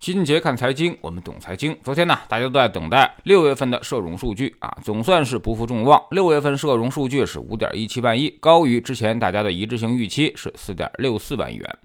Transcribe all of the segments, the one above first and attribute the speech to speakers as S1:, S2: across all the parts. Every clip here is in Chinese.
S1: 齐俊杰看财经，我们懂财经。昨天呢，大家都在等待六月份的社融数据啊，总算是不负众望。六月份社融数据是五点一七万亿，高于之前大家的一致性预期是四点六四万亿元。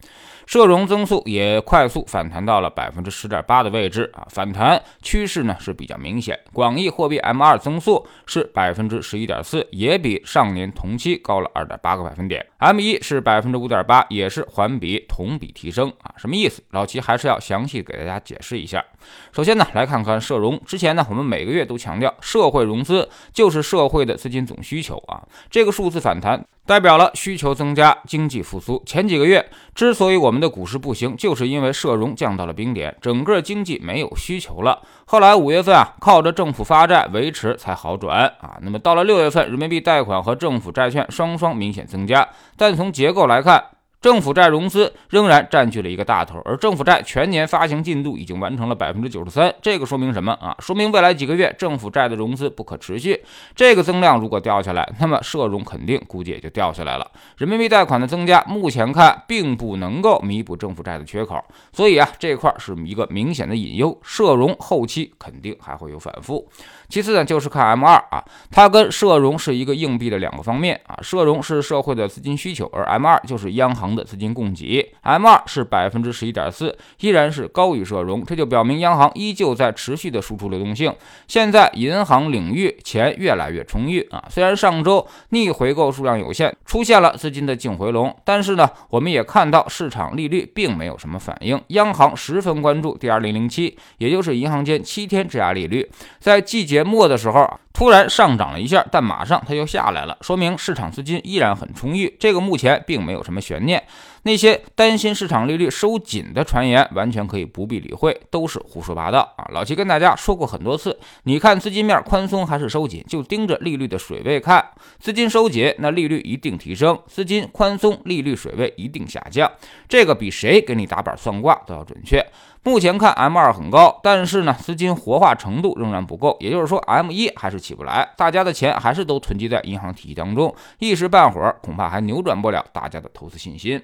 S1: 社融增速也快速反弹到了百分之十点八的位置啊，反弹趋势呢是比较明显。广义货币 M 二增速是百分之十一点四，也比上年同期高了二点八个百分点。M 一是百分之五点八，也是环比同比提升啊，什么意思？老齐还是要详细给大家解释一下。首先呢，来看看社融。之前呢，我们每个月都强调，社会融资就是社会的资金总需求啊，这个数字反弹。代表了需求增加，经济复苏。前几个月之所以我们的股市不行，就是因为社融降到了冰点，整个经济没有需求了。后来五月份啊，靠着政府发债维持才好转啊。那么到了六月份，人民币贷款和政府债券双双明显增加，但从结构来看。政府债融资仍然占据了一个大头，而政府债全年发行进度已经完成了百分之九十三。这个说明什么啊？说明未来几个月政府债的融资不可持续。这个增量如果掉下来，那么社融肯定估计也就掉下来了。人民币贷款的增加，目前看并不能够弥补政府债的缺口，所以啊，这块是一个明显的隐忧。社融后期肯定还会有反复。其次呢，就是看 M 二啊，它跟社融是一个硬币的两个方面啊。社融是社会的资金需求，而 M 二就是央行。的资金供给，M 二是百分之十一点四，依然是高于社融，这就表明央行依旧在持续的输出流动性。现在银行领域钱越来越充裕啊，虽然上周逆回购数量有限，出现了资金的净回笼，但是呢，我们也看到市场利率并没有什么反应。央行十分关注 D 二零零七，也就是银行间七天质押利率，在季节末的时候。突然上涨了一下，但马上它又下来了，说明市场资金依然很充裕。这个目前并没有什么悬念。那些担心市场利率收紧的传言，完全可以不必理会，都是胡说八道啊！老齐跟大家说过很多次，你看资金面宽松还是收紧，就盯着利率的水位看。资金收紧，那利率一定提升；资金宽松，利率水位一定下降。这个比谁给你打板算卦都要准确。目前看 M 二很高，但是呢，资金活化程度仍然不够，也就是说 M 一还是起不来，大家的钱还是都囤积在银行体系当中，一时半会儿恐怕还扭转不了大家的投资信心。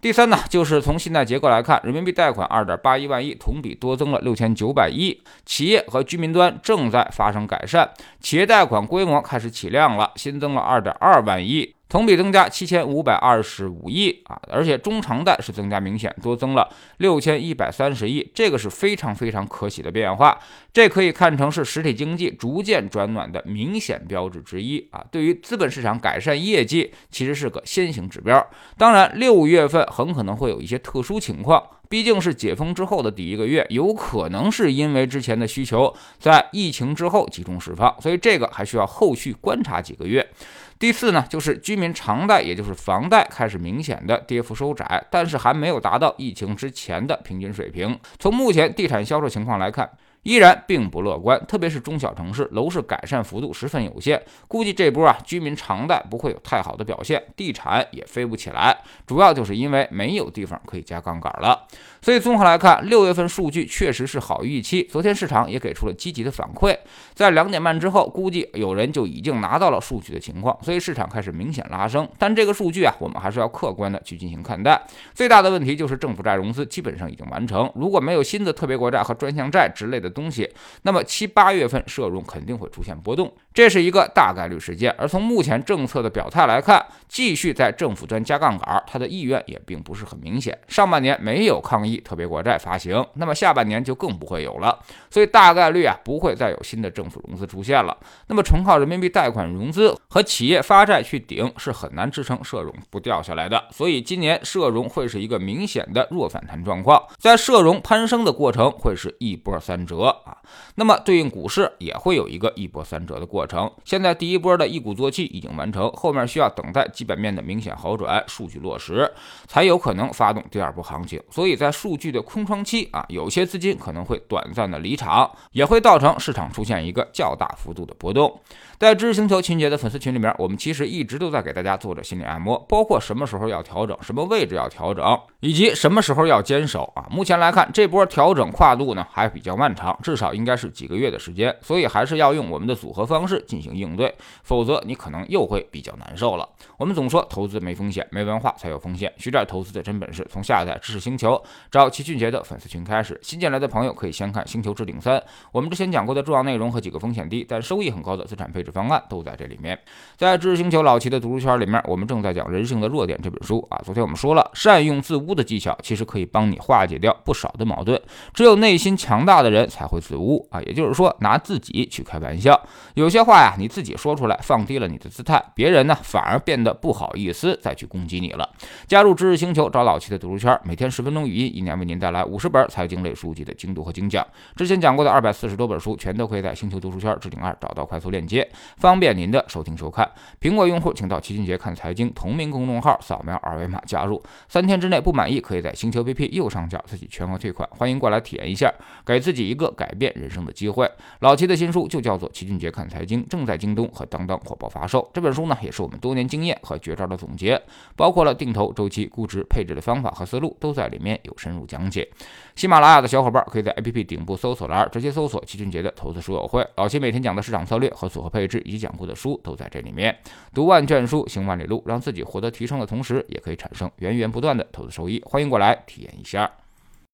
S1: 第三呢，就是从信贷结构来看，人民币贷款二点八一万亿，同比多增了六千九百亿，企业和居民端正在发生改善，企业贷款规模开始起量了，新增了二点二万亿。同比增加七千五百二十五亿啊，而且中长贷是增加明显，多增了六千一百三十亿，这个是非常非常可喜的变化，这可以看成是实体经济逐渐转暖的明显标志之一啊。对于资本市场改善业绩，其实是个先行指标。当然，六月份很可能会有一些特殊情况，毕竟是解封之后的第一个月，有可能是因为之前的需求在疫情之后集中释放，所以这个还需要后续观察几个月。第四呢，就是居民偿贷，也就是房贷开始明显的跌幅收窄，但是还没有达到疫情之前的平均水平。从目前地产销售情况来看。依然并不乐观，特别是中小城市楼市改善幅度十分有限，估计这波啊居民偿贷不会有太好的表现，地产也飞不起来，主要就是因为没有地方可以加杠杆了。所以综合来看，六月份数据确实是好于预期，昨天市场也给出了积极的反馈，在两点半之后，估计有人就已经拿到了数据的情况，所以市场开始明显拉升。但这个数据啊，我们还是要客观的去进行看待。最大的问题就是政府债融资基本上已经完成，如果没有新的特别国债和专项债之类的。东西，那么七八月份社融肯定会出现波动，这是一个大概率事件。而从目前政策的表态来看，继续在政府端加杠杆，它的意愿也并不是很明显。上半年没有抗疫特别国债发行，那么下半年就更不会有了，所以大概率啊不会再有新的政府融资出现了。那么纯靠人民币贷款融资和企业发债去顶是很难支撑社融不掉下来的。所以今年社融会是一个明显的弱反弹状况，在社融攀升的过程会是一波三折。啊，那么对应股市也会有一个一波三折的过程。现在第一波的一鼓作气已经完成，后面需要等待基本面的明显好转，数据落实，才有可能发动第二波行情。所以在数据的空窗期啊，有些资金可能会短暂的离场，也会造成市场出现一个较大幅度的波动。在知识星球秦姐的粉丝群里面，我们其实一直都在给大家做着心理按摩，包括什么时候要调整，什么位置要调整，以及什么时候要坚守啊。目前来看，这波调整跨度呢还比较漫长，至少应该是几个月的时间，所以还是要用我们的组合方式进行应对，否则你可能又会比较难受了。我们总说投资没风险，没文化才有风险。学点投资的真本事，从下载知识星球，找齐俊杰的粉丝群开始。新进来的朋友可以先看《星球置顶三》，我们之前讲过的重要内容和几个风险低但收益很高的资产配置方案都在这里面。在知识星球老齐的读书圈里面，我们正在讲《人性的弱点》这本书啊。昨天我们说了，善用自污的技巧，其实可以帮你化解掉不少的矛盾。只有内心强大的人才会自污啊，也就是说拿自己去开玩笑。有些话呀，你自己说出来，放低了你的姿态，别人呢反而变得不好意思再去攻击你了。加入知识星球，找老齐的读书圈，每天十分钟语音，一年为您带来五十本财经类书籍的精读和精讲。之前讲过的二百四十多本书，全都可以在星球读书圈置顶二找到快速链接，方便您的收听收看。苹果用户请到齐俊杰看财经同名公众号，扫描二维码加入。三天之内不满意，可以在星球 APP 右上角自己全额退款。欢迎过来体验一下，给自己一个改变人生的机会。老齐的新书就叫做《齐俊杰看财经》，正在京东和当当火爆发售。这本书呢，也是我们多年经验和绝招的总结，包括了定投、周期、估值、配置的方法和思路，都在里面有深入讲解。喜马拉雅的小伙伴可以在 APP 顶部搜索栏直接搜索齐俊杰的投资书友会。老齐每天讲的市场策略和组合配置以及讲过的书都在这里面。读万卷书，行万里路，让自己获得提升的同时，也可以产生源源不断的投资收益。欢迎过来体验一下。